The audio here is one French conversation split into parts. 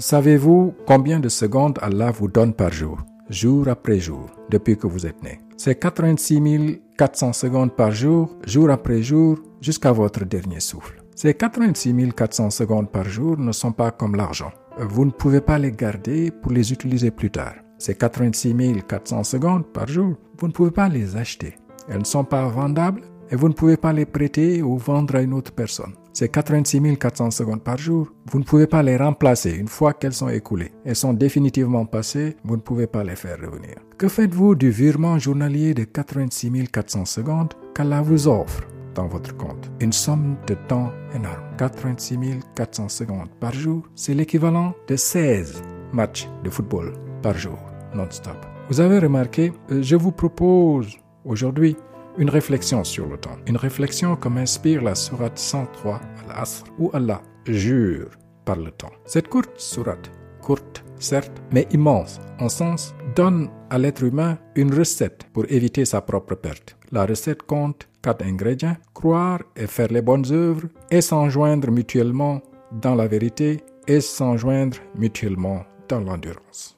Savez-vous combien de secondes Allah vous donne par jour, jour après jour, depuis que vous êtes né? C'est 86 400 secondes par jour, jour après jour, jusqu'à votre dernier souffle. Ces 86 400 secondes par jour ne sont pas comme l'argent. Vous ne pouvez pas les garder pour les utiliser plus tard. Ces 86 400 secondes par jour, vous ne pouvez pas les acheter. Elles ne sont pas vendables et vous ne pouvez pas les prêter ou vendre à une autre personne. Ces 86 400 secondes par jour, vous ne pouvez pas les remplacer une fois qu'elles sont écoulées. Elles sont définitivement passées, vous ne pouvez pas les faire revenir. Que faites-vous du virement journalier de 86 400 secondes qu'Allah vous offre dans votre compte? Une somme de temps énorme. 86 400 secondes par jour, c'est l'équivalent de 16 matchs de football par jour, non-stop. Vous avez remarqué, euh, je vous propose aujourd'hui une réflexion sur le temps. Une réflexion comme inspire la sourate 103 Al-Asr, où Allah jure par le temps. Cette courte sourate, courte certes, mais immense en sens, donne à l'être humain une recette pour éviter sa propre perte. La recette compte quatre ingrédients, croire et faire les bonnes œuvres, et s'enjoindre mutuellement dans la vérité, et s'enjoindre mutuellement dans l'endurance.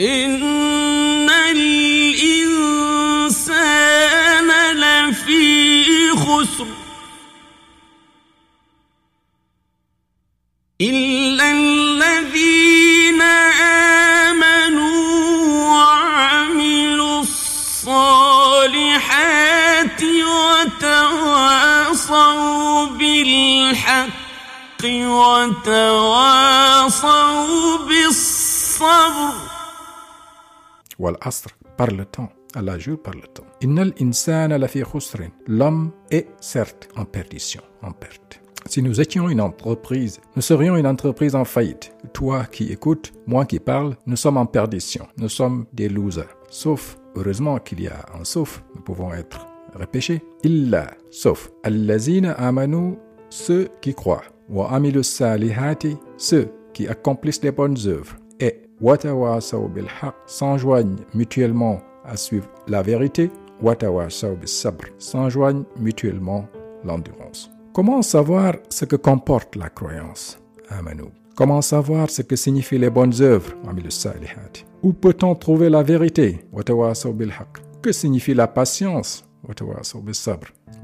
إن الإنسان لفي خسر إلا الذين آمنوا وعملوا الصالحات وتواصوا بالحق وتواصوا par le temps. Allah jure par le temps. L'homme est certes en perdition, en perte. Si nous étions une entreprise, nous serions une entreprise en faillite. Toi qui écoutes, moi qui parle, nous sommes en perdition. Nous sommes des losers. Sauf, heureusement qu'il y a un sauf, nous pouvons être repêchés. Illa, sauf. Allazina amanu, ceux qui croient. Wa amilu salihati, ceux qui accomplissent les bonnes œuvres. Et Watawasaw s'enjoignent mutuellement à suivre la vérité. Watawasaw bil sabr s'enjoignent mutuellement l'endurance. Comment savoir ce que comporte la croyance Amanu. Comment savoir ce que signifient les bonnes œuvres Où peut-on trouver la vérité? Que signifie la patience?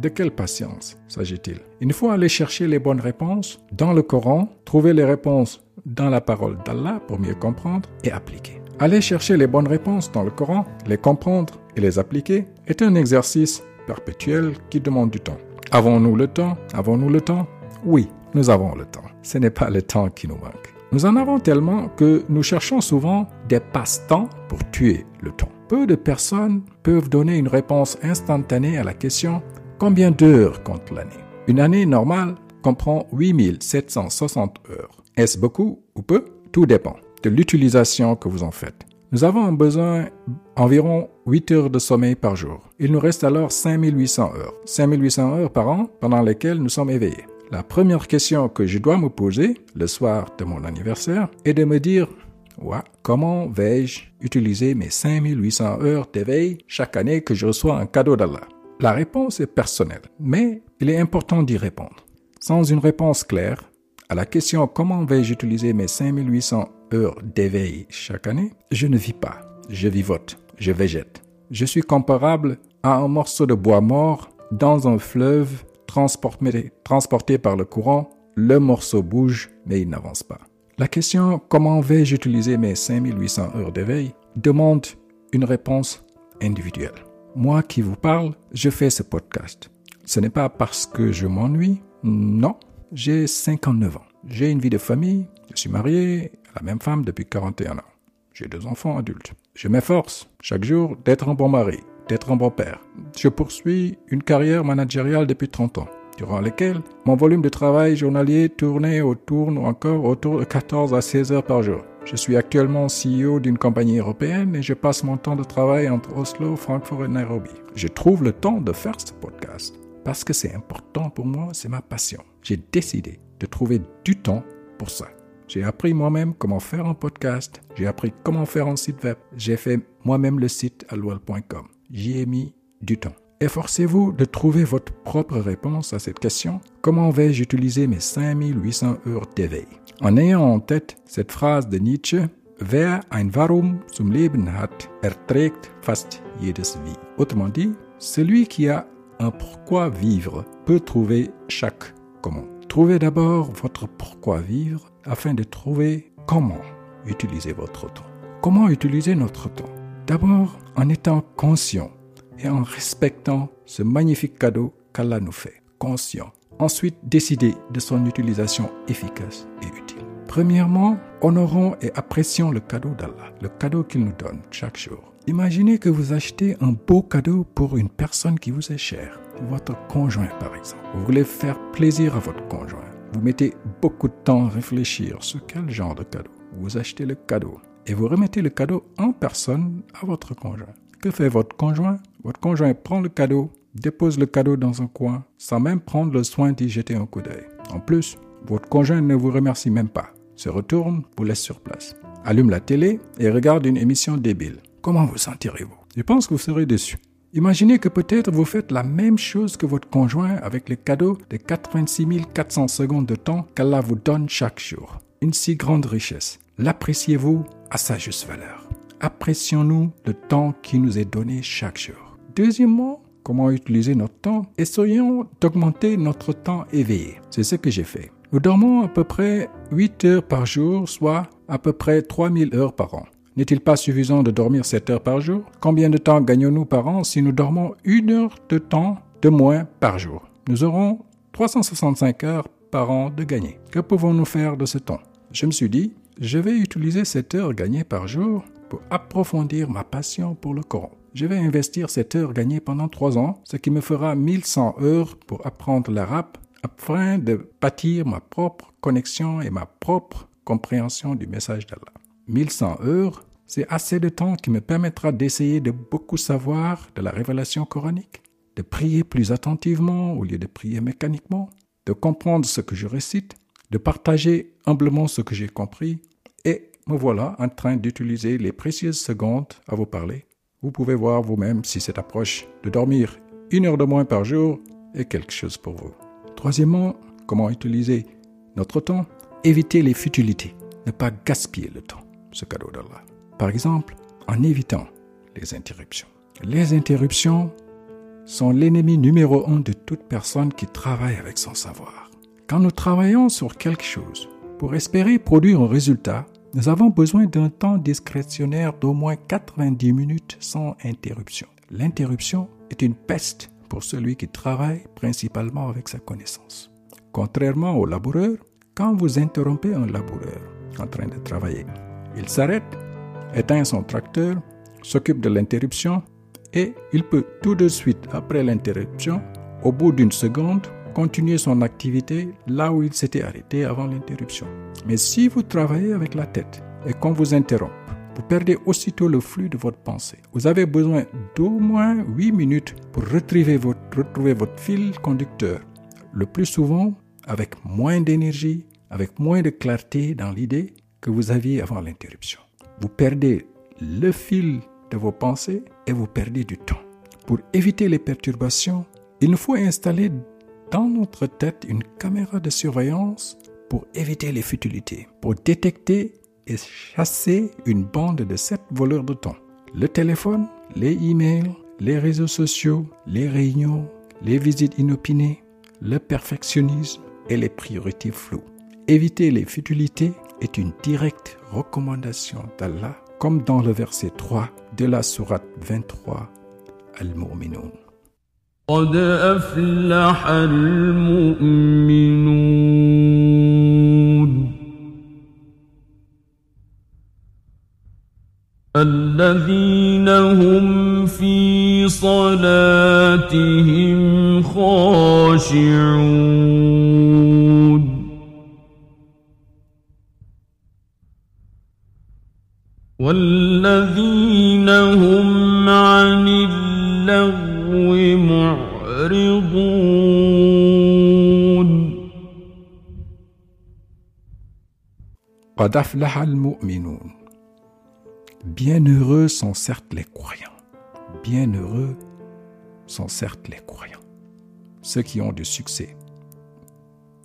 De quelle patience s'agit-il? Il faut aller chercher les bonnes réponses dans le Coran, trouver les réponses dans la parole d'Allah pour mieux comprendre et appliquer. Aller chercher les bonnes réponses dans le Coran, les comprendre et les appliquer est un exercice perpétuel qui demande du temps. Avons-nous le temps? Avons-nous le temps? Oui, nous avons le temps. Ce n'est pas le temps qui nous manque. Nous en avons tellement que nous cherchons souvent des passe-temps pour tuer le temps. Peu de personnes peuvent donner une réponse instantanée à la question combien d'heures compte l'année? Une année normale comprend 8760 heures. Est-ce beaucoup ou peu? Tout dépend de l'utilisation que vous en faites. Nous avons besoin environ 8 heures de sommeil par jour. Il nous reste alors 5800 heures. 5800 heures par an pendant lesquelles nous sommes éveillés. La première question que je dois me poser le soir de mon anniversaire est de me dire ouais, comment vais-je utiliser mes 5800 heures d'éveil chaque année que je reçois un cadeau d'Allah? La réponse est personnelle, mais il est important d'y répondre. Sans une réponse claire, à la question comment vais-je utiliser mes 5800 heures d'éveil chaque année, je ne vis pas, je vivote, je végète. Je suis comparable à un morceau de bois mort dans un fleuve transporté, transporté par le courant. Le morceau bouge, mais il n'avance pas. La question comment vais-je utiliser mes 5800 heures d'éveil? demande une réponse individuelle. Moi qui vous parle, je fais ce podcast. Ce n'est pas parce que je m'ennuie, non, j'ai 59 ans. J'ai une vie de famille. Je suis marié à la même femme depuis 41 ans. J'ai deux enfants adultes. Je m'efforce chaque jour d'être un bon mari, d'être un bon père. Je poursuis une carrière managériale depuis 30 ans, durant laquelle mon volume de travail journalier tournait autour ou encore autour de 14 à 16 heures par jour. Je suis actuellement CEO d'une compagnie européenne et je passe mon temps de travail entre Oslo, Francfort et Nairobi. Je trouve le temps de faire ce podcast parce que c'est important pour moi, c'est ma passion. J'ai décidé de trouver du temps pour ça. J'ai appris moi-même comment faire un podcast, j'ai appris comment faire un site web, j'ai fait moi-même le site alwell.com. J'y ai mis du temps. Efforcez-vous de trouver votre propre réponse à cette question. Comment vais-je utiliser mes 5800 heures d'éveil? En ayant en tête cette phrase de Nietzsche, Wer ein Warum zum Leben hat, erträgt fast jedes Wie. Autrement dit, celui qui a un pourquoi vivre peut trouver chaque comment. Trouvez d'abord votre pourquoi vivre afin de trouver comment utiliser votre temps. Comment utiliser notre temps? D'abord en étant conscient et en respectant ce magnifique cadeau qu'Allah nous fait. Conscient. Ensuite, décider de son utilisation efficace et utile. Premièrement, honorons et apprécions le cadeau d'Allah, le cadeau qu'il nous donne chaque jour. Imaginez que vous achetez un beau cadeau pour une personne qui vous est chère, votre conjoint par exemple. Vous voulez faire plaisir à votre conjoint. Vous mettez beaucoup de temps à réfléchir sur quel genre de cadeau. Vous achetez le cadeau et vous remettez le cadeau en personne à votre conjoint. Que fait votre conjoint? Votre conjoint prend le cadeau, dépose le cadeau dans un coin, sans même prendre le soin d'y jeter un coup d'œil. En plus, votre conjoint ne vous remercie même pas se retourne, vous laisse sur place, allume la télé et regarde une émission débile. Comment vous sentirez-vous? Je pense que vous serez déçu. Imaginez que peut-être vous faites la même chose que votre conjoint avec le cadeau de 86 400 secondes de temps qu'Allah vous donne chaque jour. Une si grande richesse. L'appréciez-vous à sa juste valeur. Apprécions-nous le temps qui nous est donné chaque jour. Deuxièmement, comment utiliser notre temps? Essayons d'augmenter notre temps éveillé. C'est ce que j'ai fait. Nous dormons à peu près 8 heures par jour, soit à peu près 3000 heures par an. N'est-il pas suffisant de dormir 7 heures par jour? Combien de temps gagnons-nous par an si nous dormons une heure de temps de moins par jour? Nous aurons 365 heures par an de gagner. Que pouvons-nous faire de ce temps? Je me suis dit, je vais utiliser cette heure gagnée par jour pour approfondir ma passion pour le Coran. Je vais investir cette heure gagnée pendant 3 ans, ce qui me fera 1100 heures pour apprendre l'arabe afin de bâtir ma propre connexion et ma propre compréhension du message d'Allah. 1100 heures, c'est assez de temps qui me permettra d'essayer de beaucoup savoir de la révélation coranique, de prier plus attentivement au lieu de prier mécaniquement, de comprendre ce que je récite, de partager humblement ce que j'ai compris, et me voilà en train d'utiliser les précieuses secondes à vous parler. Vous pouvez voir vous-même si cette approche de dormir une heure de moins par jour est quelque chose pour vous. Troisièmement, comment utiliser notre temps? Éviter les futilités, ne pas gaspiller le temps, ce cadeau d'Allah. Par exemple, en évitant les interruptions. Les interruptions sont l'ennemi numéro un de toute personne qui travaille avec son savoir. Quand nous travaillons sur quelque chose, pour espérer produire un résultat, nous avons besoin d'un temps discrétionnaire d'au moins 90 minutes sans interruption. L'interruption est une peste pour celui qui travaille principalement avec sa connaissance. Contrairement au laboureur, quand vous interrompez un laboureur en train de travailler, il s'arrête, éteint son tracteur, s'occupe de l'interruption et il peut tout de suite après l'interruption, au bout d'une seconde, continuer son activité là où il s'était arrêté avant l'interruption. Mais si vous travaillez avec la tête et qu'on vous interrompt, vous perdez aussitôt le flux de votre pensée. Vous avez besoin d'au moins 8 minutes pour retrouver votre, retrouver votre fil conducteur. Le plus souvent, avec moins d'énergie, avec moins de clarté dans l'idée que vous aviez avant l'interruption. Vous perdez le fil de vos pensées et vous perdez du temps. Pour éviter les perturbations, il nous faut installer dans notre tête une caméra de surveillance pour éviter les futilités, pour détecter et chasser une bande de sept voleurs de temps. Le téléphone, les emails, les réseaux sociaux, les réunions, les visites inopinées, le perfectionnisme et les priorités floues. Éviter les futilités est une directe recommandation d'Allah, comme dans le verset 3 de la sourate 23 Al-Mu'minun. الذين هم في صلاتهم خاشعون والذين هم عن اللغو معرضون قد أفلح المؤمنون Bienheureux sont certes les croyants. Bienheureux sont certes les croyants, ceux qui ont du succès,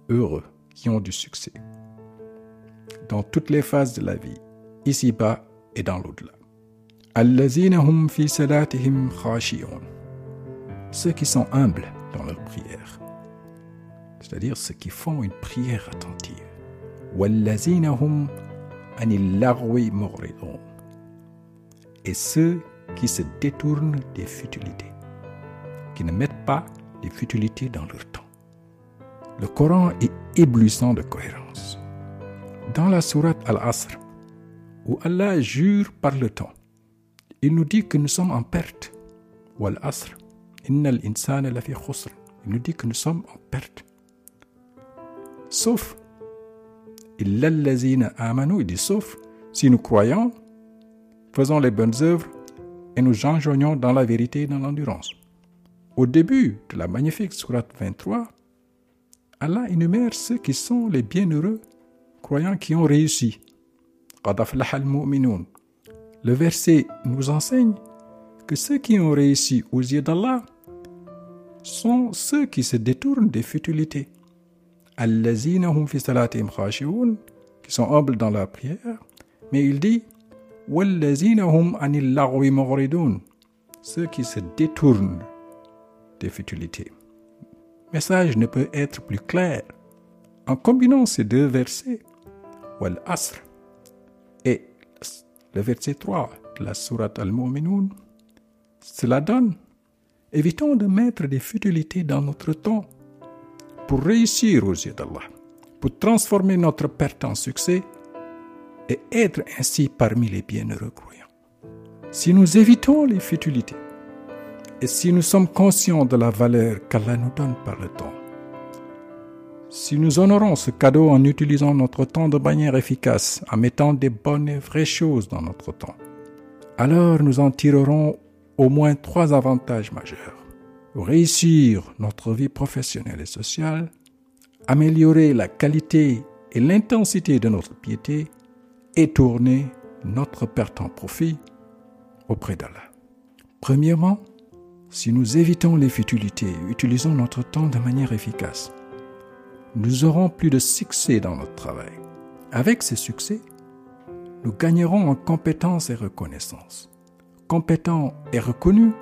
heureux, qui ont du succès dans toutes les phases de la vie, ici-bas et dans l'au-delà. Ceux qui sont humbles dans leur prière, c'est-à-dire ceux qui font une prière attentive. Et ceux qui se détournent des futilités, qui ne mettent pas les futilités dans leur temps. Le Coran est éblouissant de cohérence. Dans la sourate Al-Asr, où Allah jure par le temps, il nous dit que nous sommes en perte. Wal-Asr, innal insana lafi khusr. Il nous dit que nous sommes en perte. Sauf, amanu, il dit sauf si nous croyons, faisons les bonnes œuvres et nous enjoignons dans la vérité et dans l'endurance. Au début de la magnifique sourate 23, Allah énumère ceux qui sont les bienheureux croyants qui ont réussi. Le verset nous enseigne que ceux qui ont réussi aux yeux d'Allah sont ceux qui se détournent des futilités. qui sont humbles dans la prière. Mais il dit ceux qui se détournent des futilités. Le message ne peut être plus clair. En combinant ces deux versets, Wal Asr et le verset 3 de la Sourate Al-Mu'minun, cela donne évitons de mettre des futilités dans notre temps pour réussir aux yeux d'Allah, pour transformer notre perte en succès et être ainsi parmi les bienheureux croyants. Si nous évitons les futilités et si nous sommes conscients de la valeur qu'Allah nous donne par le temps, si nous honorons ce cadeau en utilisant notre temps de manière efficace, en mettant des bonnes et vraies choses dans notre temps, alors nous en tirerons au moins trois avantages majeurs. Réussir notre vie professionnelle et sociale, améliorer la qualité et l'intensité de notre piété et tourner notre perte en profit auprès d'Allah. Premièrement, si nous évitons les futilités utilisons notre temps de manière efficace, nous aurons plus de succès dans notre travail. Avec ce succès, nous gagnerons en compétences et reconnaissance. Compétents et reconnus,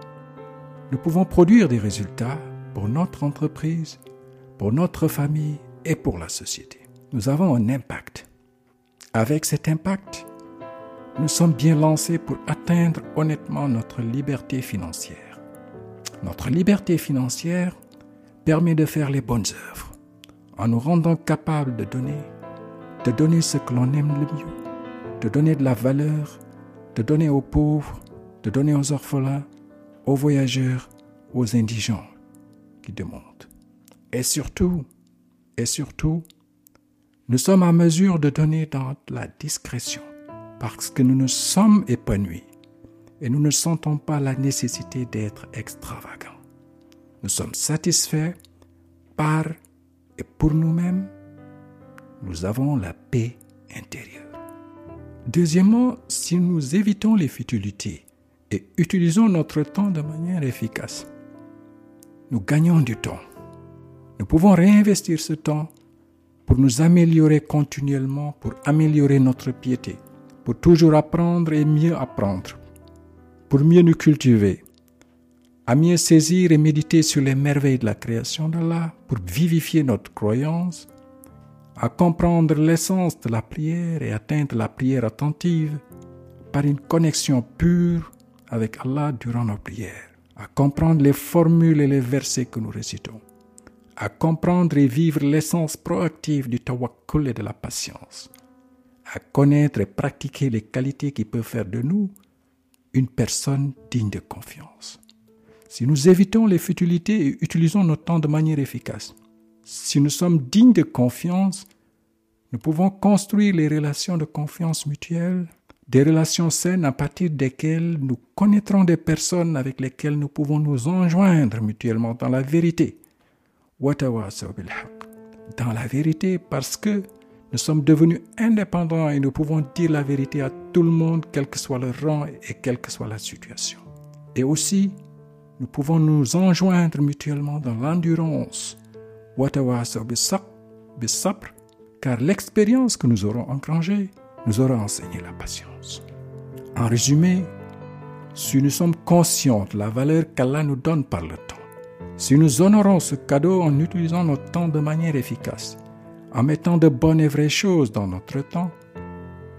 nous pouvons produire des résultats pour notre entreprise, pour notre famille et pour la société. Nous avons un impact avec cet impact, nous sommes bien lancés pour atteindre honnêtement notre liberté financière. Notre liberté financière permet de faire les bonnes œuvres en nous rendant capables de donner, de donner ce que l'on aime le mieux, de donner de la valeur, de donner aux pauvres, de donner aux orphelins, aux voyageurs, aux indigents qui demandent. Et surtout, et surtout, nous sommes en mesure de donner dans la discrétion parce que nous nous sommes épanouis et nous ne sentons pas la nécessité d'être extravagants. Nous sommes satisfaits par et pour nous-mêmes. Nous avons la paix intérieure. Deuxièmement, si nous évitons les futilités et utilisons notre temps de manière efficace, nous gagnons du temps. Nous pouvons réinvestir ce temps pour nous améliorer continuellement, pour améliorer notre piété, pour toujours apprendre et mieux apprendre, pour mieux nous cultiver, à mieux saisir et méditer sur les merveilles de la création d'Allah, pour vivifier notre croyance, à comprendre l'essence de la prière et atteindre la prière attentive par une connexion pure avec Allah durant nos prières, à comprendre les formules et les versets que nous récitons à comprendre et vivre l'essence proactive du tawakkul et de la patience, à connaître et pratiquer les qualités qui peuvent faire de nous une personne digne de confiance. Si nous évitons les futilités et utilisons notre temps de manière efficace, si nous sommes dignes de confiance, nous pouvons construire les relations de confiance mutuelle, des relations saines à partir desquelles nous connaîtrons des personnes avec lesquelles nous pouvons nous enjoindre mutuellement dans la vérité, dans la vérité parce que nous sommes devenus indépendants et nous pouvons dire la vérité à tout le monde, quel que soit le rang et quelle que soit la situation. Et aussi, nous pouvons nous enjoindre mutuellement dans l'endurance, car l'expérience que nous aurons engrangée nous aura enseigné la patience. En résumé, si nous sommes conscients de la valeur qu'Allah nous donne par le temps, si nous honorons ce cadeau en utilisant notre temps de manière efficace, en mettant de bonnes et vraies choses dans notre temps,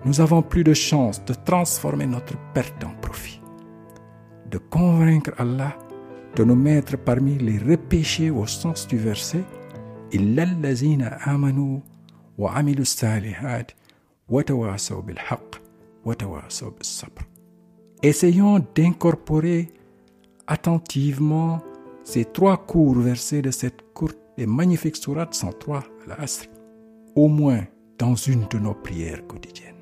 nous avons plus de chances de transformer notre perte en profit, de convaincre Allah de nous mettre parmi les repêchés au sens du verset amanu wa Essayons d'incorporer attentivement ces trois courts versets de cette courte et magnifique sourate 103 à l'Asr, au moins dans une de nos prières quotidiennes.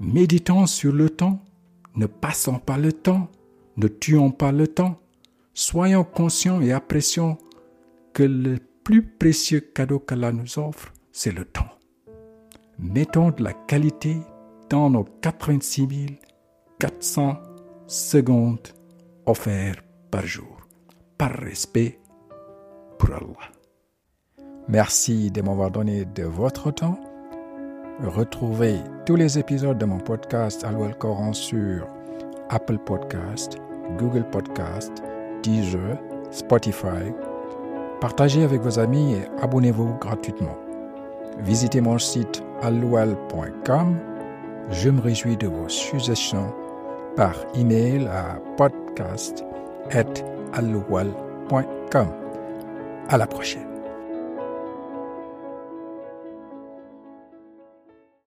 Méditons sur le temps, ne passons pas le temps, ne tuons pas le temps, soyons conscients et apprécions que le plus précieux cadeau qu'Allah nous offre, c'est le temps. Mettons de la qualité dans nos 86 400 secondes offertes par jour, par respect pour Allah. Merci de m'avoir donné de votre temps. Retrouvez tous les épisodes de mon podcast Allo Coran sur Apple Podcast, Google Podcast, Deezer, Spotify. Partagez avec vos amis et abonnez-vous gratuitement. Visitez mon site alloual.com. Je me réjouis de vos suggestions par email à podcast@alloual.com. À la prochaine.